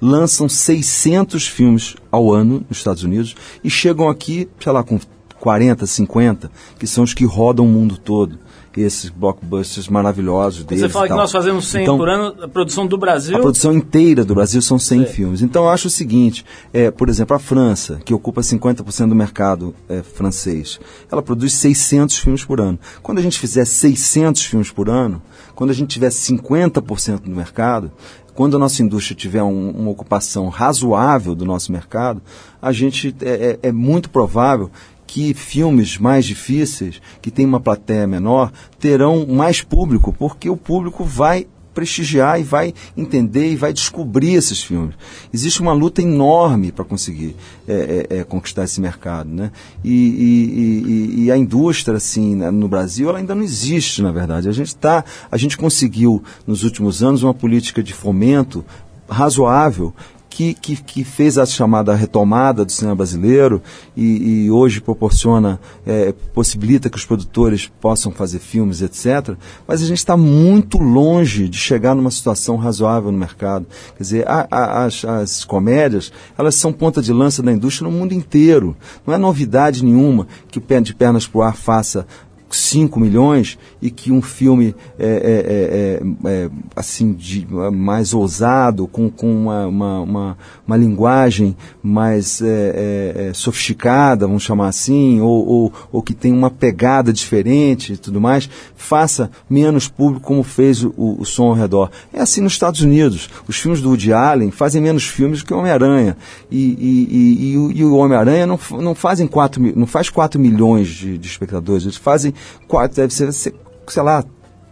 Lançam 600 filmes ao ano nos Estados Unidos e chegam aqui, sei lá, com 40, 50, que são os que rodam o mundo todo. Esses blockbusters maravilhosos deles. Você fala que nós fazemos 100 Então, por ano, a produção do Brasil... a produção inteira do Brasil são 100 Sei. filmes. Então eu acho o seguinte, é, por exemplo, a França, que ocupa 50% do mercado é, francês, ela produz 600 filmes por ano. Quando a gente fizer 600 filmes por ano, quando a gente tiver 50% do mercado, quando a nossa indústria tiver um- uma ocupação razoável do nosso mercado, a gente é, é- é muito provável que filmes mais difíceis, que têm uma plateia menor, terão mais público, porque o público vai prestigiar e vai entender e vai descobrir esses filmes. Existe uma luta enorme para conseguir é, é, é, conquistar esse mercado, né? E, e- e- e a indústria, assim, né, no Brasil, ela ainda não existe, na verdade. A gente tá, a gente conseguiu nos últimos anos uma política de fomento razoável que, que, que fez a chamada retomada do cinema brasileiro e, e hoje proporciona, é, possibilita que os produtores possam fazer filmes, etc. Mas a gente está muito longe de chegar numa situação razoável no mercado. Quer dizer, a- a- as, as comédias, elas são ponta de lança da indústria no mundo inteiro. Não é novidade nenhuma que o Pé de Pernas para o Ar faça 5 milhões e que um filme é, é, é, é, é, assim de, mais ousado, com, com uma, uma, uma, uma linguagem mais é, sofisticada, vamos chamar assim, ou, ou, ou que tem uma pegada diferente e tudo mais, faça menos público como fez o, o Som ao Redor. É assim nos Estados Unidos. Os filmes do Woody Allen fazem menos filmes que o Homem-Aranha. E, e, e, e o- o Homem-Aranha não, não, fazem quatro, não faz 4 milhões de, de espectadores, eles fazem, quatro, deve ser, sei lá,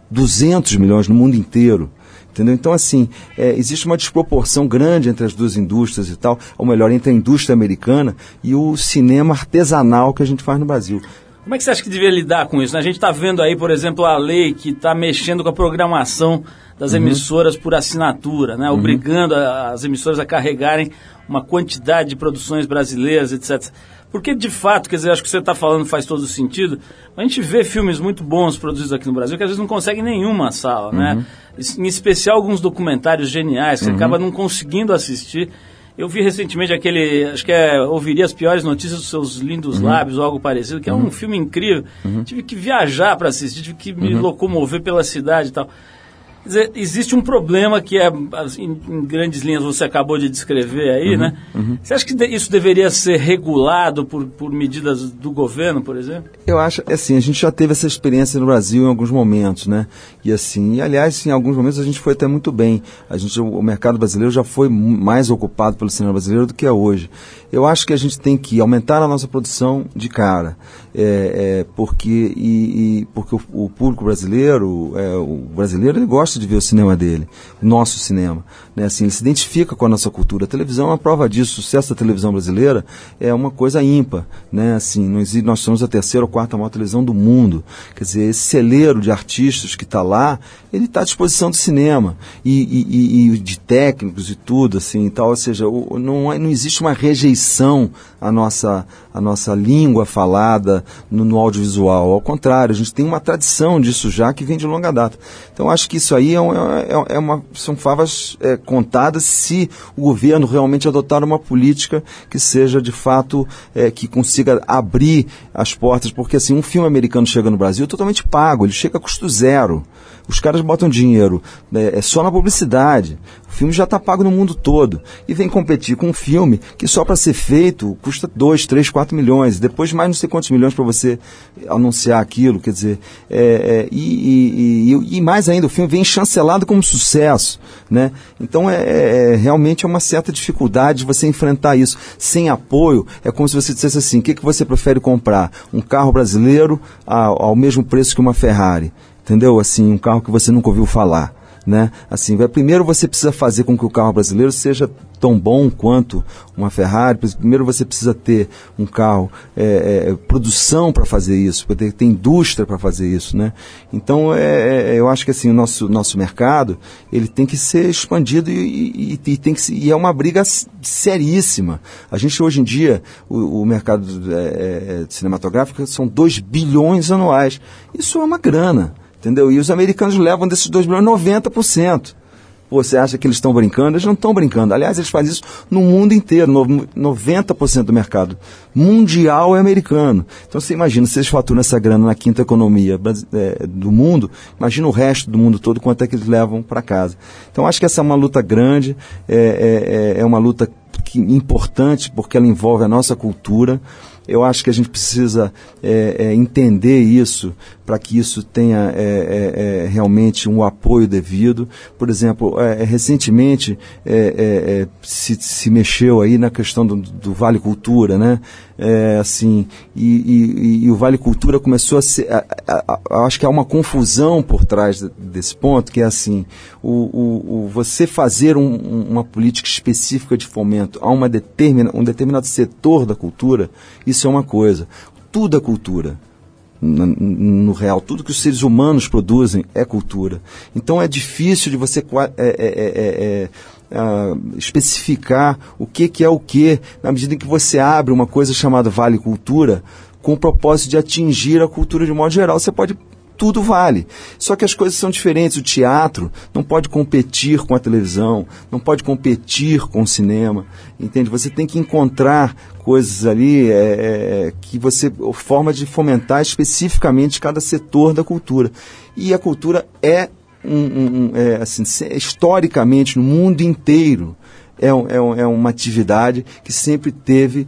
200 milhões no mundo inteiro. Entendeu? Então, assim, é, existe uma desproporção grande entre as duas indústrias e tal, ou melhor, entre a indústria americana e o cinema artesanal que a gente faz no Brasil. Como é que você acha que devia lidar com isso? né? A gente está vendo aí, por exemplo, a lei que está mexendo com a programação das emissoras por assinatura, né? obrigando a- as emissoras a carregarem uma quantidade de produções brasileiras, etc. Porque, de fato, quer dizer, acho que você está falando faz todo sentido, a gente vê filmes muito bons produzidos aqui no Brasil que às vezes não conseguem nenhuma sala, né? Em especial alguns documentários geniais, que você acaba não conseguindo assistir. Eu vi recentemente aquele, acho que é Ouviria as Piores Notícias dos Seus Lindos Lábios ou algo parecido, que é um filme incrível. Tive que viajar para assistir, tive que me locomover pela cidade e tal. Dizer, existe um problema que é, assim, em grandes linhas, você acabou de descrever aí, né? Você acha que isso deveria ser regulado por, por medidas do governo, por exemplo? Eu acho, assim, a gente já teve essa experiência no Brasil em alguns momentos, né? E assim, e, aliás, em alguns momentos a gente foi até muito bem. A gente, o mercado brasileiro já foi mais ocupado pelo cinema brasileiro do que é hoje. Eu acho que a gente tem que aumentar a nossa produção de cara, é, é, porque e, e- porque o, o público brasileiro, é, o brasileiro ele gosta de ver o cinema dele, o nosso cinema. Né? Assim, ele se identifica com a nossa cultura. A televisão é uma prova disso. O sucesso da televisão brasileira é uma coisa ímpar. Né? Assim, existe, nós somos a terceira ou quarta maior televisão do mundo. Quer dizer, esse celeiro de artistas que está lá, ele está à disposição do cinema e, e- e- e de técnicos e tudo, assim, e tal. Ou seja, o- não, é- não existe uma rejeição à nossa, à nossa língua falada no, no audiovisual. Ao contrário, a gente tem uma tradição disso já que vem de longa data. Então, acho que isso aí é, um- é- é uma, são favas é, contadas se o governo realmente adotar uma política que seja de fato é, que consiga abrir as portas, porque assim um filme americano chega no Brasil totalmente pago, ele chega a custo zero. Os caras botam dinheiro né, é só na publicidade. O filme já está pago no mundo todo. E vem competir com um filme que só para ser feito custa 2, 3, 4 milhões. Depois mais não sei quantos milhões para você anunciar aquilo. Quer dizer, é, é, e, e- e- e mais ainda, o filme vem chancelado como sucesso. Né? Então é, é- é- realmente é uma certa dificuldade de você enfrentar isso. Sem apoio, é como se você dissesse assim: o que, que você prefere comprar? Um carro brasileiro ao, ao mesmo preço que uma Ferrari? Entendeu? Assim, um carro que você nunca ouviu falar, né? Assim, vai- primeiro você precisa fazer com que o carro brasileiro seja tão bom quanto uma Ferrari. Primeiro você precisa ter um carro, é, é, produção para fazer isso, para ter, ter indústria para fazer isso, né? Então, é, é, eu acho que assim, o nosso, nosso mercado, ele tem que ser expandido e, e- e tem que se- e é uma briga seríssima. A gente hoje em dia, o, o mercado é, é, cinematográfico são 2 bilhões anuais. Isso é uma grana, entendeu? E os americanos levam desses 2 bilhões 90%. Pô, Você acha que eles estão brincando? Eles não estão brincando. Aliás, eles fazem isso no mundo inteiro. No- 90% do mercado mundial é americano. Então você imagina, se eles faturam essa grana na quinta economia eh, do mundo, imagina o resto do mundo todo, quanto é que eles levam para casa. Então acho que essa é uma luta grande, é, é- é uma luta que- importante, porque ela envolve a nossa cultura. Eu acho que a gente precisa é, é, entender isso para que isso tenha é, é, é, realmente um apoio devido. Por exemplo, é, recentemente se, se mexeu aí na questão do, do Vale Cultura, né? É, assim, e, e- e o Vale Cultura começou a ser. a- a- a- acho que há uma confusão por trás de- desse ponto, que é assim, o, o- o- você fazer um- uma política específica de fomento a uma determina, um determinado setor da cultura, isso é uma coisa. Tudo é cultura no, real. Tudo que os seres humanos produzem é cultura. Então é difícil de você é, é, é, é, é, ah, especificar o que, que é o que, na medida em que você abre uma coisa chamada Vale Cultura com o propósito de atingir a cultura de modo geral. Você pode tudo vale. Só que as coisas são diferentes. O teatro não pode competir com a televisão, não pode competir com o cinema, entende? Você tem que encontrar coisas ali é, é, que você forma de fomentar especificamente cada setor da cultura. E a cultura é, um, um- é, assim, historicamente no mundo inteiro é, é é uma atividade que sempre teve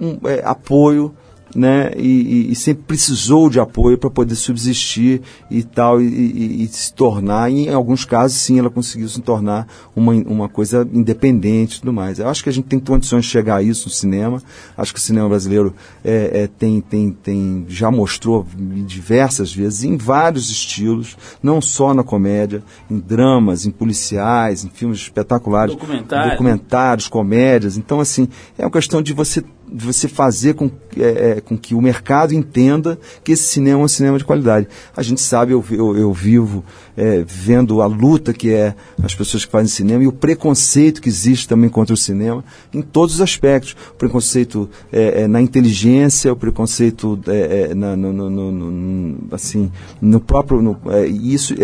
um, é, apoio né, e, e- sempre precisou de apoio para poder subsistir e tal, e, e- e se tornar, e em alguns casos, sim, ela conseguiu se tornar uma, uma coisa independente e tudo mais. Eu acho que a gente tem condições de chegar a isso no cinema, acho que o cinema brasileiro é, é, tem, tem, tem, já mostrou diversas vezes, em vários estilos, não só na comédia, em dramas, em policiais, em filmes espetaculares, Documentário. documentários, comédias. Então, assim, é uma questão de você você fazer com, é, é, com que o mercado entenda que esse cinema é um cinema de qualidade. A gente sabe, eu, eu, eu vivo é, vendo a luta que é as pessoas que fazem cinema e o preconceito que existe também contra o cinema em todos os aspectos. O preconceito é, é, na inteligência, o preconceito é, é, na, no, no- no- assim, no próprio, isso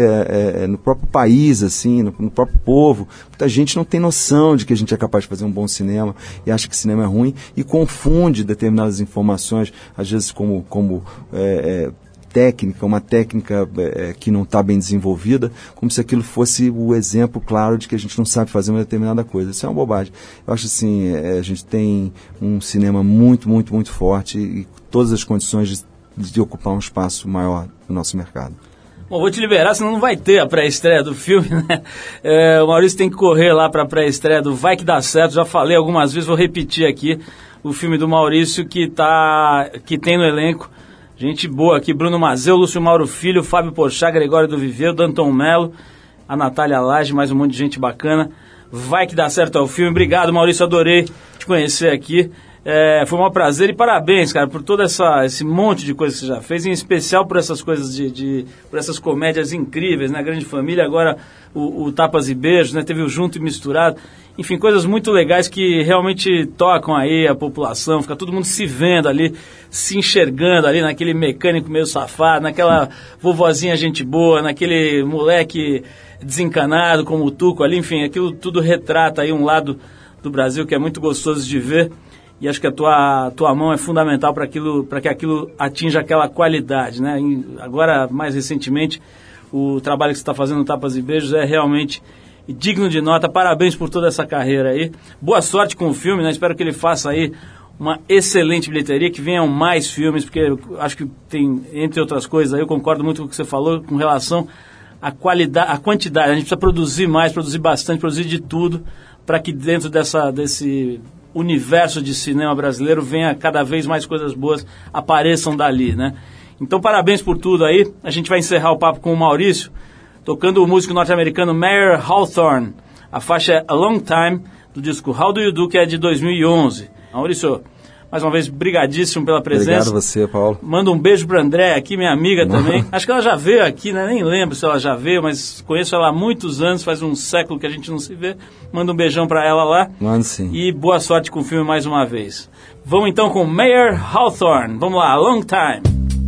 no próprio país, assim, no, no próprio povo. Muita gente não tem noção de que a gente é capaz de fazer um bom cinema e acha que cinema é ruim e confunde determinadas informações, às vezes como, como é, é, técnica, uma técnica é, que não está bem desenvolvida, como se aquilo fosse o exemplo claro de que a gente não sabe fazer uma determinada coisa. Isso é uma bobagem. Eu acho assim, é, a gente tem um cinema muito, muito, muito forte e todas as condições de, de ocupar um espaço maior no nosso mercado. Bom, vou te liberar, senão não vai ter a pré-estreia do filme, né? É, o Maurício tem que correr lá para a pré-estreia do Vai Que Dá Certo. Já falei algumas vezes, vou repetir aqui. O filme do Maurício que, tá, que tem no elenco. Gente boa aqui, Bruno Mazeu, Lúcio Mauro Filho, Fábio Pochá, Gregório do Viveu, Danton Melo. a Natália Lage, mais um monte de gente bacana. Vai que dá certo ao filme. Obrigado, Maurício, adorei te conhecer aqui. É, foi um prazer e parabéns, cara, por todo essa, esse monte de coisas que você já fez, em especial por essas coisas de, de por essas comédias incríveis, né? Grande Família, agora o, o Tapas e Beijos, né? Teve o Junto e Misturado. Enfim, coisas muito legais que realmente tocam aí a população, fica todo mundo se vendo ali, se enxergando ali naquele mecânico meio safado, naquela vovozinha gente boa, naquele moleque desencanado como o Tuco ali, enfim, aquilo tudo retrata aí um lado do Brasil que é muito gostoso de ver e acho que a tua, tua mão é fundamental para aquilo, para que aquilo atinja aquela qualidade, né? Agora, mais recentemente, o trabalho que você está fazendo no Tapas e Beijos é realmente digno de nota. Parabéns por toda essa carreira aí. Boa sorte com o filme, né? Espero que ele faça aí uma excelente bilheteria, que venham mais filmes, porque acho que tem, entre outras coisas, eu concordo muito com o que você falou com relação à qualidade, à quantidade. A gente precisa produzir mais, produzir bastante, produzir de tudo, para que dentro dessa, desse universo de cinema brasileiro venha cada vez mais coisas boas apareçam dali, né? Então, parabéns por tudo aí. A gente vai encerrar o papo com o Maurício, tocando o músico norte-americano Mayer Hawthorne. A faixa é A Long Time, do disco How Do You Do, que é de 2011. Maurício, mais uma vez, brigadíssimo pela presença. Obrigado você, Paulo. Manda um beijo pra André aqui, minha amiga também. Acho que ela já veio aqui, né? Nem lembro se ela já veio, mas conheço ela há muitos anos, faz um século que a gente não se vê. Manda um beijão pra ela lá. Mano, sim. E boa sorte com o filme mais uma vez. Vamos então com Mayer Hawthorne. Vamos lá, Long Time.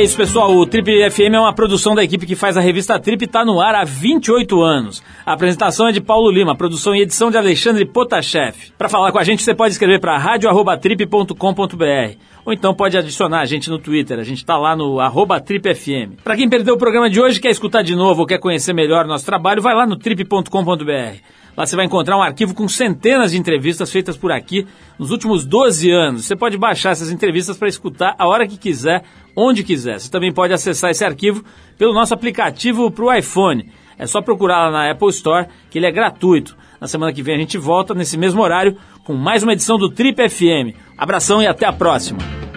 É isso, pessoal. O Trip FM é uma produção da equipe que faz a revista Trip e está no ar há 28 anos. A apresentação é de Paulo Lima, produção e edição de Alexandre Potashev. Para falar com a gente, você pode escrever para radio@trip.com.br ou então pode adicionar a gente no Twitter. A gente está lá no TripFM. Para quem perdeu o programa de hoje, quer escutar de novo ou quer conhecer melhor nosso trabalho, vai lá no trip.com.br. Lá você vai encontrar um arquivo com centenas de entrevistas feitas por aqui nos últimos 12 anos. Você pode baixar essas entrevistas para escutar a hora que quiser, onde quiser. Você também pode acessar esse arquivo pelo nosso aplicativo para o iPhone. É só procurar lá na Apple Store, que ele é gratuito. Na semana que vem a gente volta nesse mesmo horário com mais uma edição do Trip FM. Abração e até a próxima.